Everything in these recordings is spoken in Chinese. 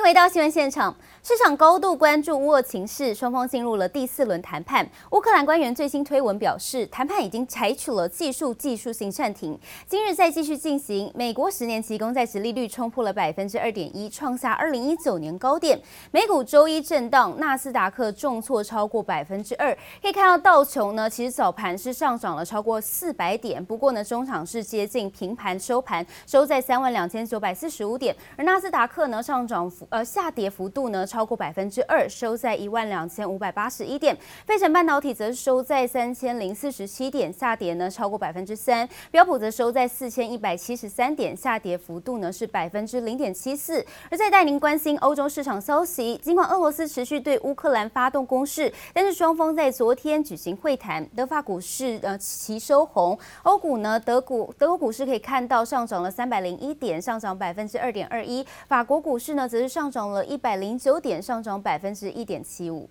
迎回到新闻现场。市场高度关注乌俄情势，双方进入了第四轮谈判。乌克兰官员最新推文表示，谈判已经采取了技术技术性暂停，今日再继续进行。美国十年期公债殖利率冲破了百分之二点一，创下二零一九年高点。美股周一震荡，纳斯达克重挫超过百分之二。可以看到道琼呢，其实早盘是上涨了超过四百点，不过呢，中场是接近平盘收盘，收在三万两千九百四十五点。而纳斯达克呢，上涨幅呃下跌幅度呢，超过百分之二，收在一万两千五百八十一点。费城半导体则收在三千零四十七点，下跌呢超过百分之三。标普则收在四千一百七十三点，下跌幅度呢是百分之零点七四。而在带您关心欧洲市场消息，尽管俄罗斯持续对乌克兰发动攻势，但是双方在昨天举行会谈。德法股市呃齐收红，欧股呢德股德国股市可以看到上涨了三百零一点，上涨百分之二点二一。法国股市呢则是上涨了一百零九点，上涨百分之一点七五。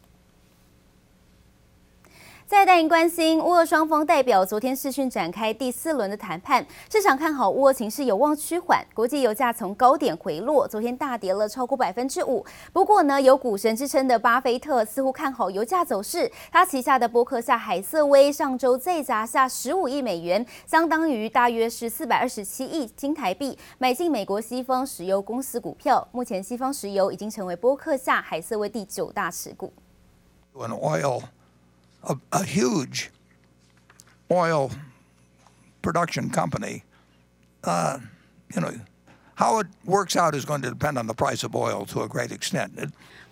再带您关心，乌俄双方代表昨天视讯展开第四轮的谈判，市场看好乌俄情势有望趋缓，国际油价从高点回落，昨天大跌了超过百分之五。不过呢，有股神之称的巴菲特似乎看好油价走势，他旗下的波克夏海瑟威上周再砸下十五亿美元，相当于大约是四百二十七亿新台币，买进美国西方石油公司股票。目前西方石油已经成为波克夏海瑟威第九大持股。A, a huge oil production company, uh, you know, how it works out is going to depend on the price of oil to a great extent. It,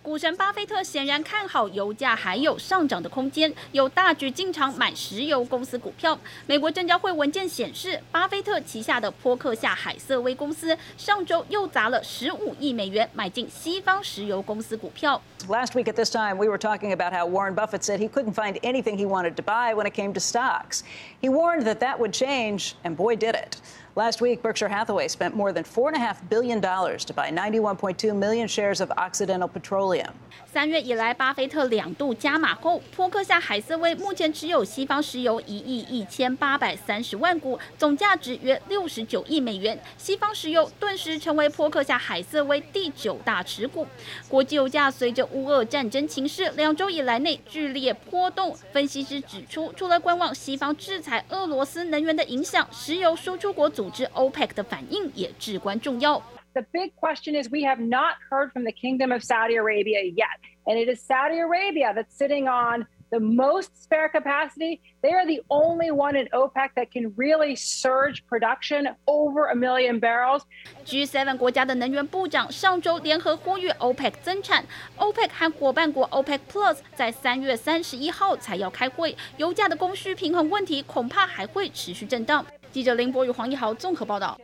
股神巴菲特显然看好油价还有上涨的空间，有大举进场买石油公司股票。美国证交会文件显示，巴菲特旗下的波克夏海瑟威公司上周又砸了十五亿美元买进西方石油公司股票。Last week at this time, we were talking about how Warren Buffett said he couldn't find anything he wanted to buy when it came to stocks. He warned that that would change, and boy, did it. Last week, Berkshire Hathaway spent more than four and a half billion dollars to buy 91.2 million shares of Occidental Petroleum. 三月以来，巴菲特两度加码后，波克夏海瑟威目前持有西方石油一亿一千八百三十万股，总价值约六十九亿美元。西方石油顿时成为波克夏海瑟威第九大持股。国际油价随着乌俄战争情势，两周以来内剧烈波动。分析师指出，除了观望西方制裁俄罗斯能源的影响，石油输出国组 组织 OPEC 的反应也至关重要。The big question is we have not heard from the Kingdom of Saudi Arabia yet, and it is Saudi Arabia that's sitting on the most spare capacity. They are the only one in OPEC that can really surge production over a million barrels. G7 国家的能源部长上周联合呼吁 OPEC 增产。OPEC 和伙伴国 OPEC Plus 在三月三十一号才要开会，油价的供需平衡问题恐怕还会持续震荡。 记者林博与黄一豪综合报道。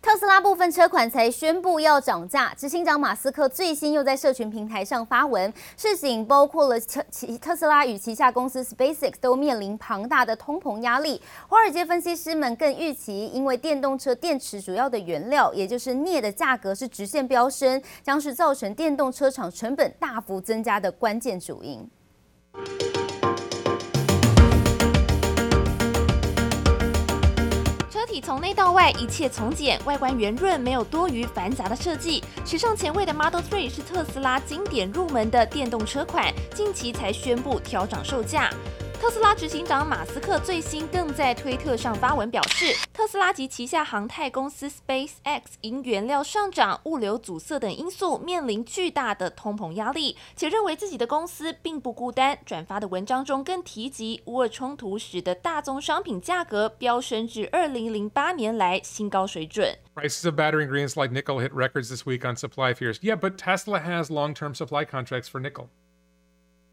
特斯拉部分车款才宣布要涨价，执行长马斯克最新又在社群平台上发文，事情包括了特特斯拉与旗下公司 SpaceX 都面临庞大的通膨压力。华尔街分析师们更预期，因为电动车电池主要的原料，也就是镍的价格是直线飙升，将是造成电动车厂成本大幅增加的关键主因。车体从内到外，一切从简，外观圆润，没有多余繁杂的设计。时尚前卫的 Model 3是特斯拉经典入门的电动车款，近期才宣布调涨售价。特斯拉执行长马斯克最新更在推特上发文表示，特斯拉及旗下航太公司 SpaceX 因原料上涨、物流阻塞等因素，面临巨大的通膨压力，且认为自己的公司并不孤单。转发的文章中更提及，乌俄冲突使得大宗商品价格飙升至二零零八年来新高水准。Prices of battery ingredients like nickel hit records this week on supply fears. Yeah, but Tesla has long-term supply contracts for nickel.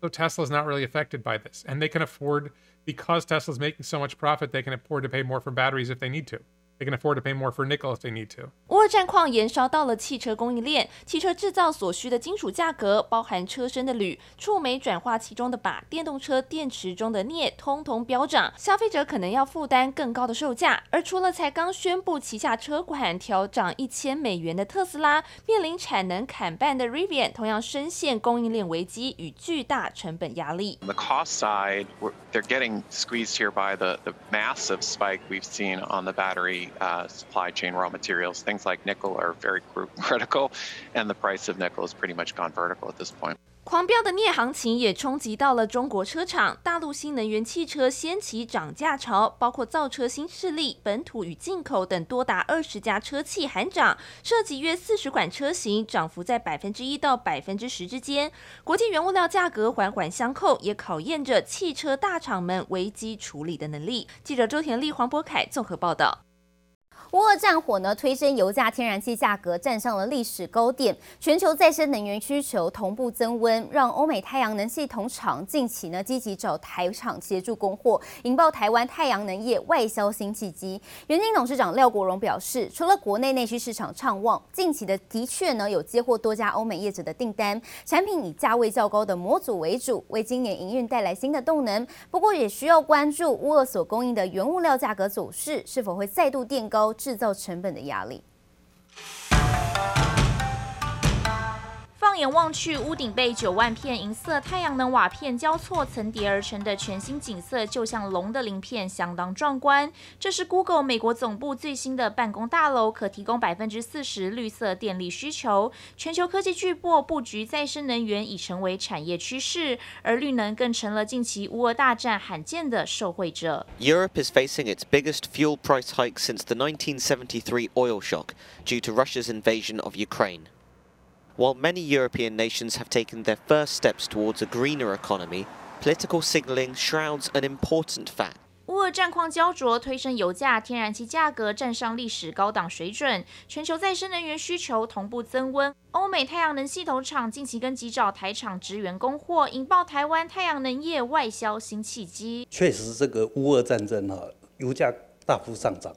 So Tesla's not really affected by this, and they can afford because Tesla's making so much profit, they can afford to pay more for batteries if they need to. They can afford to pay more for nickel if they need to. 乌战况延烧到了汽车供应链，汽车制造所需的金属价格，包含车身的铝、触媒转化器中的鈀、电动车电池中的镍，通通飙涨，消费者可能要负担更高的售价。而除了才刚宣布旗下车款调涨一千美元的特斯拉，面临产能砍半的 Rivian，同样深陷供应链危机与巨大成本压力。The cost side, they're getting squeezed here by the the massive spike we've seen on the battery. Uh, supply chain raw materials. Things like nickel are very critical, and the price of nickel has pretty much gone vertical at this point. 狂飙的镍行情也冲击到了中国车厂，大陆新能源汽车掀起涨价潮，包括造车新势力、本土与进口等多达二十家车企喊涨，涉及约四十款车型，涨幅在百分之一到百分之十之间。国际原物料价格环环相扣，也考验着汽车大厂们危机处理的能力。记者周田丽、黄博凯综合报道。乌俄战火呢，推升油价、天然气价格站上了历史高点，全球再生能源需求同步增温，让欧美太阳能系统厂近期呢积极找台厂协助供货，引爆台湾太阳能业外销新契机。元晶董事长廖国荣表示，除了国内内需市场畅旺，近期的的确呢有接获多家欧美业者的订单，产品以价位较高的模组为主，为今年营运带来新的动能。不过也需要关注乌俄所供应的原物料价格走势是否会再度垫高。制造成本的压力。眼望去，屋顶被九万片银色太阳能瓦片交错层叠而成的全新景色，就像龙的鳞片，相当壮观。这是 Google 美国总部最新的办公大楼，可提供百分之四十绿色电力需求。全球科技巨擘布局再生能源已成为产业趋势，而绿能更成了近期乌俄大战罕见的受惠者。Europe is facing its biggest fuel price hike since the 1973 oil shock due to Russia's invasion of Ukraine. While many European nations have taken their first steps towards a greener economy, political signaling shrouds an important fact. 乌俄战况焦灼，推升油价、天然气价格站上历史高档水准，全球再生能源需求同步增温。欧美太阳能系统厂近期跟急找台厂支援供货，引爆台湾太阳能业外销新契机。确实，这个乌俄战争哈，油价大幅上涨。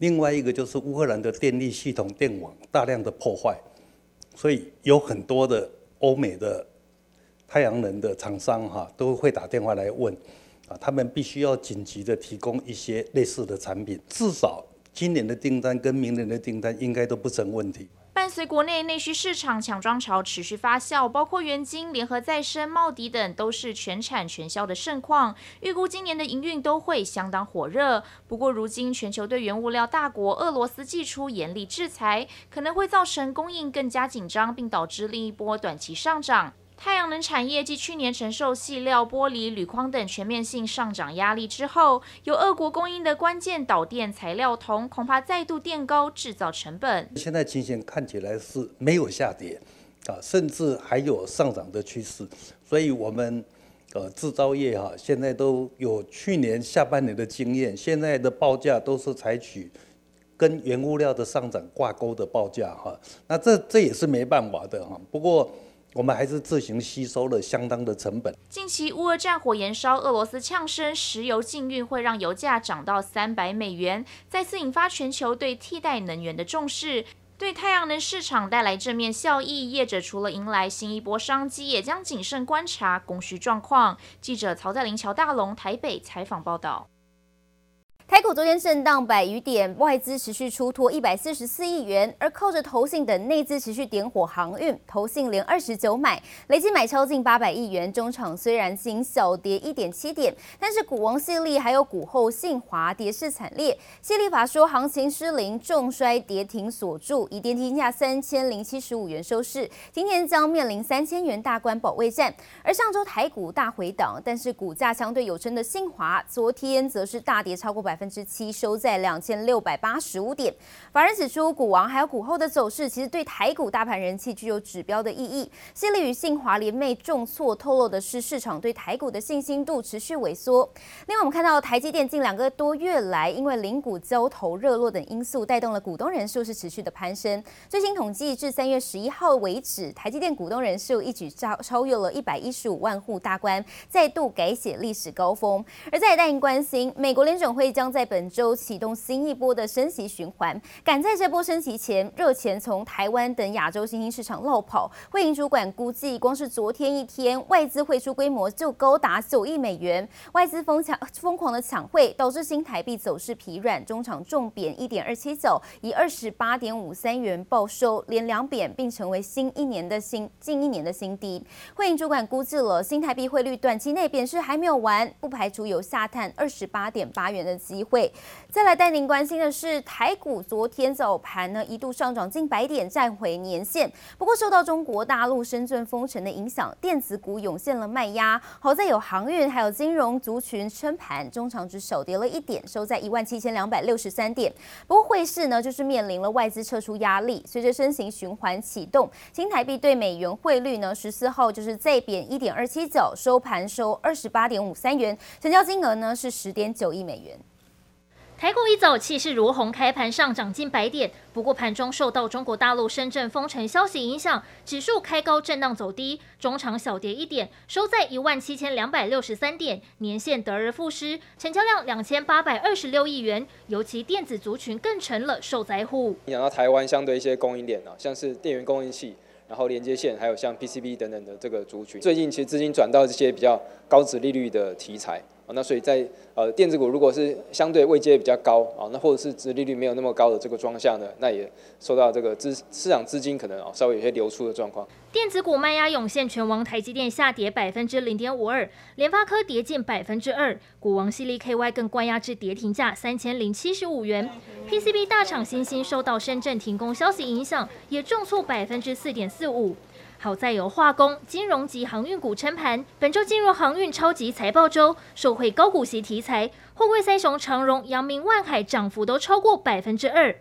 另外一个就是乌克兰的电力系统电网大量的破坏。所以有很多的欧美的太阳能的厂商哈，都会打电话来问，啊，他们必须要紧急的提供一些类似的产品，至少今年的订单跟明年的订单应该都不成问题。伴随国内内需市场抢装潮持续发酵，包括元晶、联合再生、茂迪等都是全产全销的盛况。预估今年的营运都会相当火热。不过，如今全球对原物料大国俄罗斯寄出严厉制裁，可能会造成供应更加紧张，并导致另一波短期上涨。太阳能产业继去年承受细料、玻璃、铝框等全面性上涨压力之后，由俄国供应的关键导电材料铜恐怕再度垫高制造成本。现在情形看起来是没有下跌，啊，甚至还有上涨的趋势。所以，我们呃制造业哈，现在都有去年下半年的经验，现在的报价都是采取跟原物料的上涨挂钩的报价哈。那这这也是没办法的哈。不过。我们还是自行吸收了相当的成本。近期乌俄战火延烧，俄罗斯呛声石油禁运会让油价涨到三百美元，再次引发全球对替代能源的重视，对太阳能市场带来正面效益。业者除了迎来新一波商机，也将谨慎观察供需状况。记者曹在林、乔大龙台北采访报道。台股昨天震荡百余点，外资持续出脱一百四十四亿元，而靠着投信等内资持续点火航运，投信连二十九买，累计买超近八百亿元。中场虽然仅小跌一点七点，但是股王矽力还有股后信华跌势惨烈。矽力法说行情失灵，重摔跌停锁住，以跌停价三千零七十五元收市。今天将面临三千元大关保卫战。而上周台股大回档，但是股价相对有撑的信华，昨天则是大跌超过百。百分之七收在两千六百八十五点。法人指出，股王还有股后的走势，其实对台股大盘人气具有指标的意义。矽力与信华联袂重挫，透露的是市场对台股的信心度持续萎缩。另外，我们看到台积电近两个多月来，因为零股交投热络等因素，带动了股东人数是持续的攀升。最新统计至三月十一号为止，台积电股东人数一举超超越了一百一十五万户大关，再度改写历史高峰。而在带您关心，美国联准会将在本周启动新一波的升息循环，赶在这波升息前，热钱从台湾等亚洲新兴市场落跑。汇银主管估计，光是昨天一天，外资汇出规模就高达九亿美元。外资疯抢疯狂的抢汇，导致新台币走势疲软，中场重贬一点二七九，以二十八点五三元报收，连两贬，并成为新一年的新近一年的新低。汇银主管估计了新台币汇率短期内贬势还没有完，不排除有下探二十八点八元的机机会。再来带您关心的是，台股昨天早盘呢一度上涨近百点，站回年线。不过受到中国大陆深圳封城的影响，电子股涌现了卖压。好在有航运还有金融族群撑盘，中场只小跌了一点，收在一万七千两百六十三点。不过汇市呢就是面临了外资撤出压力，随着升息循环启动，新台币对美元汇率呢十四号就是再贬一点二七角，收盘收二十八点五三元，成交金额呢是十点九亿美元。台股一早气势如虹，开盘上涨近百点。不过盘中受到中国大陆深圳封城消息影响，指数开高震荡走低，中场小跌一点，收在一万七千两百六十三点，年线得而复失，成交量两千八百二十六亿元。尤其电子族群更成了受灾户。影响到台湾相对一些供应链啊，像是电源供应器，然后连接线，还有像 PCB 等等的这个族群，最近其实资金转到这些比较高值利率的题材。那所以在呃电子股如果是相对位阶比较高啊，那或者是殖利率没有那么高的这个状况下呢，那也受到这个资市场资金可能啊稍微有些流出的状况。电子股卖压涌现，权王台积电下跌百分之零点五二，联发科跌近百分之二，股王矽力 KY 更关押至跌停价三千零七十五元。PCB 大厂欣兴受到深圳停工消息影响，也重挫百分之四点四五。好在有化工、金融及航运股撑盘，本周进入航运超级财报周，受惠高股息题材，货柜三雄长荣、阳明、万海涨幅都超过百分之二。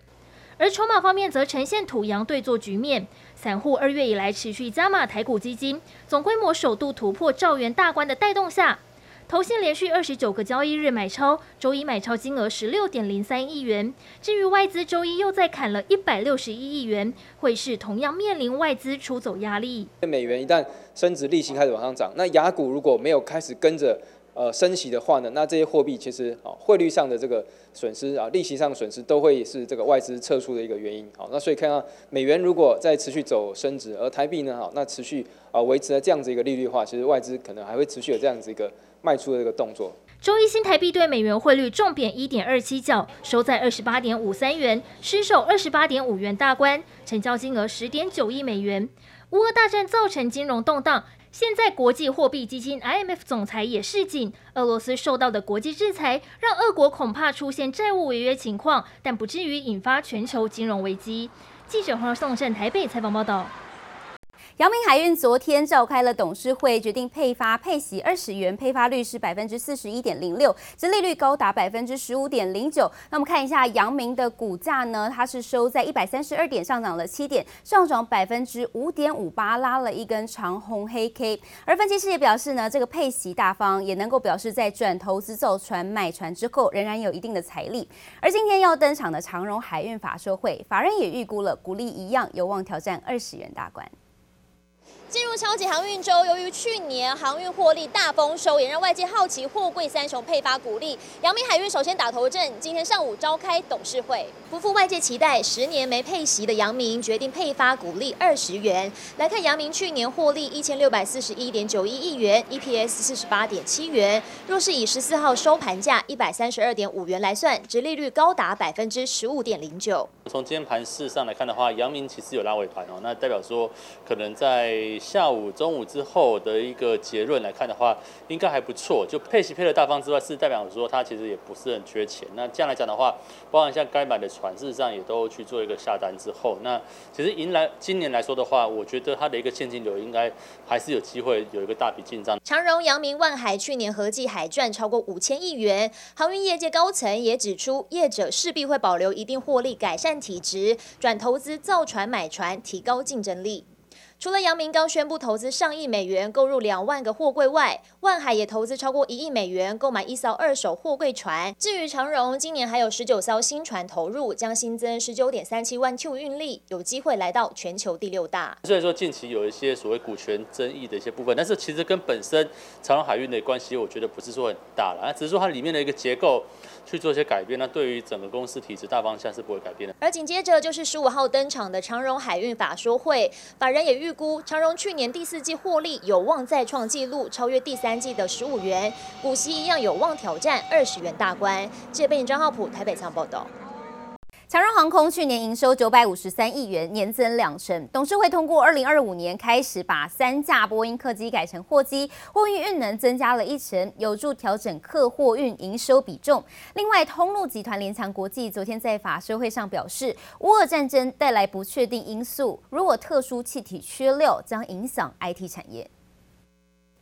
而筹码方面则呈现土洋对坐局面，散户二月以来持续加码台股基金，总规模首度突破兆元大关的带动下。投信连续二十九个交易日买超，周一买超金额十六点零三亿元。至于外资，周一又再砍了一百六十一亿元，汇市同样面临外资出走压力。美元一旦升值，利息开始往上涨，那雅股如果没有开始跟着呃升息的话呢，那这些货币其实啊汇率上的这个损失啊，利息上的损失都会是这个外资撤出的一个原因。好，那所以看到美元如果再持续走升值，而台币呢，好，那持续啊维持了这样子一个利率的话，其实外资可能还会持续有这样子一个。卖出的这个动作。周一新台币对美元汇率重贬一点二七角，收在二十八点五三元，失守二十八点五元大关，成交金额十点九亿美元。乌俄大战造成金融动荡，现在国际货币基金 IMF 总裁也示警，俄罗斯受到的国际制裁让俄国恐怕出现债务违约情况，但不至于引发全球金融危机。记者黄颂胜台北采访报道。阳明海运昨天召开了董事会，决定配发配息二十元，配发率是百分之四十一点零六，殖利率高达百分之十五点零九。那我们看一下阳明的股价呢，它是收在一百三十二点，上涨了七点，上涨百分之五点五八，拉了一根长红黑 K。而分析师也表示呢，这个配息大方，也能够表示在转投资造船买船之后，仍然有一定的财力。而今天要登场的长荣海运法说会，法人也预估了股利一样有望挑战二十元大关。进入超级航运周，由于去年航运获利大丰收，也让外界好奇货柜三雄配发股利。阳明海运首先打头阵，今天上午召开董事会，不负外界期待，十年没配息的阳明决定配发股利二十元。来看阳明去年获利一千六百四十一点九一亿元，EPS 四十八点七元。若是以十四号收盘价一百三十二点五元来算，殖利率高达百分之十五点零九。从今天盘势上来看的话，阳明其实有拉尾盘哦，那代表说可能在。下午、中午之后的一个结论来看的话，应该还不错。就配息配的大方之外，是代表说它其实也不是很缺钱。那这样来讲的话，包含像该买的船，事实上也都去做一个下单之后，那其实迎来今年来说的话，我觉得它的一个现金流应该还是有机会有一个大笔进账。长荣、阳明、万海去年合计海赚超过五千亿元，航运业界高层也指出，业者势必会保留一定获利，改善体质，转投资造船买船，提高竞争力。除了阳明刚宣布投资上亿美元购入两万个货柜外，万海也投资超过一亿美元购买一艘二手货柜船。至于长荣，今年还有十九艘新船投入，将新增十九点三七万 Q 运力，有机会来到全球第六大。虽然说近期有一些所谓股权争议的一些部分，但是其实跟本身长荣海运的关系，我觉得不是说很大了，只是说它里面的一个结构去做一些改变，那对于整个公司体制大方向是不会改变的。而紧接着就是十五号登场的长荣海运法说会，法人也预。预估长荣去年第四季获利有望再创纪录，超越第三季的十五元，股息一样有望挑战二十元大关。谢背景张浩普台北仓报道。长荣航空去年营收九百五十三亿元，年增两成。董事会通过二零二五年开始把三架波音客机改成货机，货运运能增加了一成，有助调整客货运营收比重。另外，通路集团联强国际昨天在法说会上表示，乌俄战争带来不确定因素，如果特殊气体缺料，将影响 IT 产业。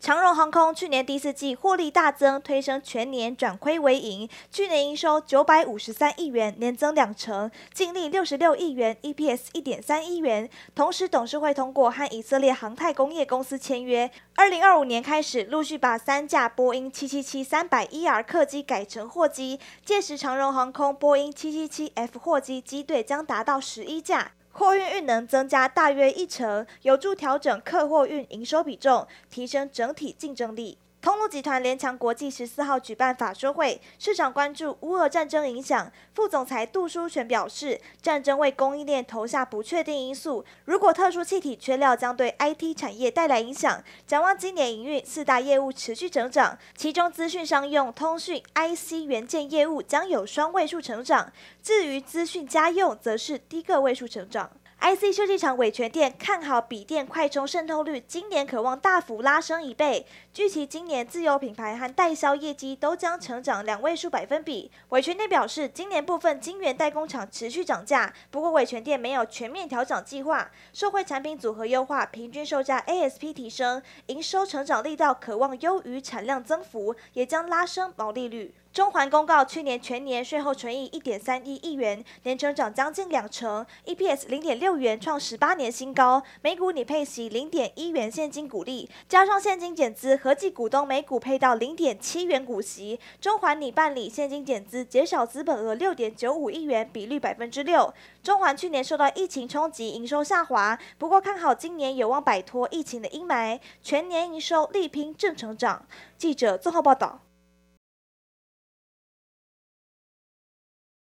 长荣航空去年第四季获利大增，推升全年转亏为盈。去年营收九百五十三亿元，年增两成，净利六十六亿元，EPS 一点三一元。同时，董事会通过和以色列航太工业公司签约，二零二五年开始陆续把三架波音七七七三百 ER 客机改成货机，届时长荣航空波音七七七 F 货机机队将达到十一架。货运运能增加大约一成，有助调整客货运营收比重，提升整体竞争力。通路集团联强国际十四号举办法说会，市场关注乌俄战争影响。副总裁杜书全表示，战争为供应链投下不确定因素，如果特殊气体缺料将对 IT 产业带来影响。展望今年营运四大业务持续成长，其中资讯商用、通讯 IC 元件业务将有双位数成长，至于资讯家用则是低个位数成长。IC 设计厂伟诠电看好笔电快充渗透率，今年可望大幅拉升一倍。据其今年自有品牌和代销业绩都将成长两位数百分比。伟诠电表示，今年部分晶圆代工厂持续涨价，不过伟诠电没有全面调涨计划。受惠产品组合优化，平均售价 ASP 提升，营收成长力道可望优于产量增幅，也将拉升毛利率。中环公告，去年全年税后纯益一点三一亿元，年成长将近两成，EPS 零点六元，创十八年新高。每股拟配息零点一元现金股利，加上现金减资，合计股东每股配到零点七元股息。中环拟办理现金减资，减少资本额六点九五亿元，比率百分之六。中环去年受到疫情冲击，营收下滑，不过看好今年有望摆脱疫情的阴霾，全年营收力拼正成长。记者综合报道。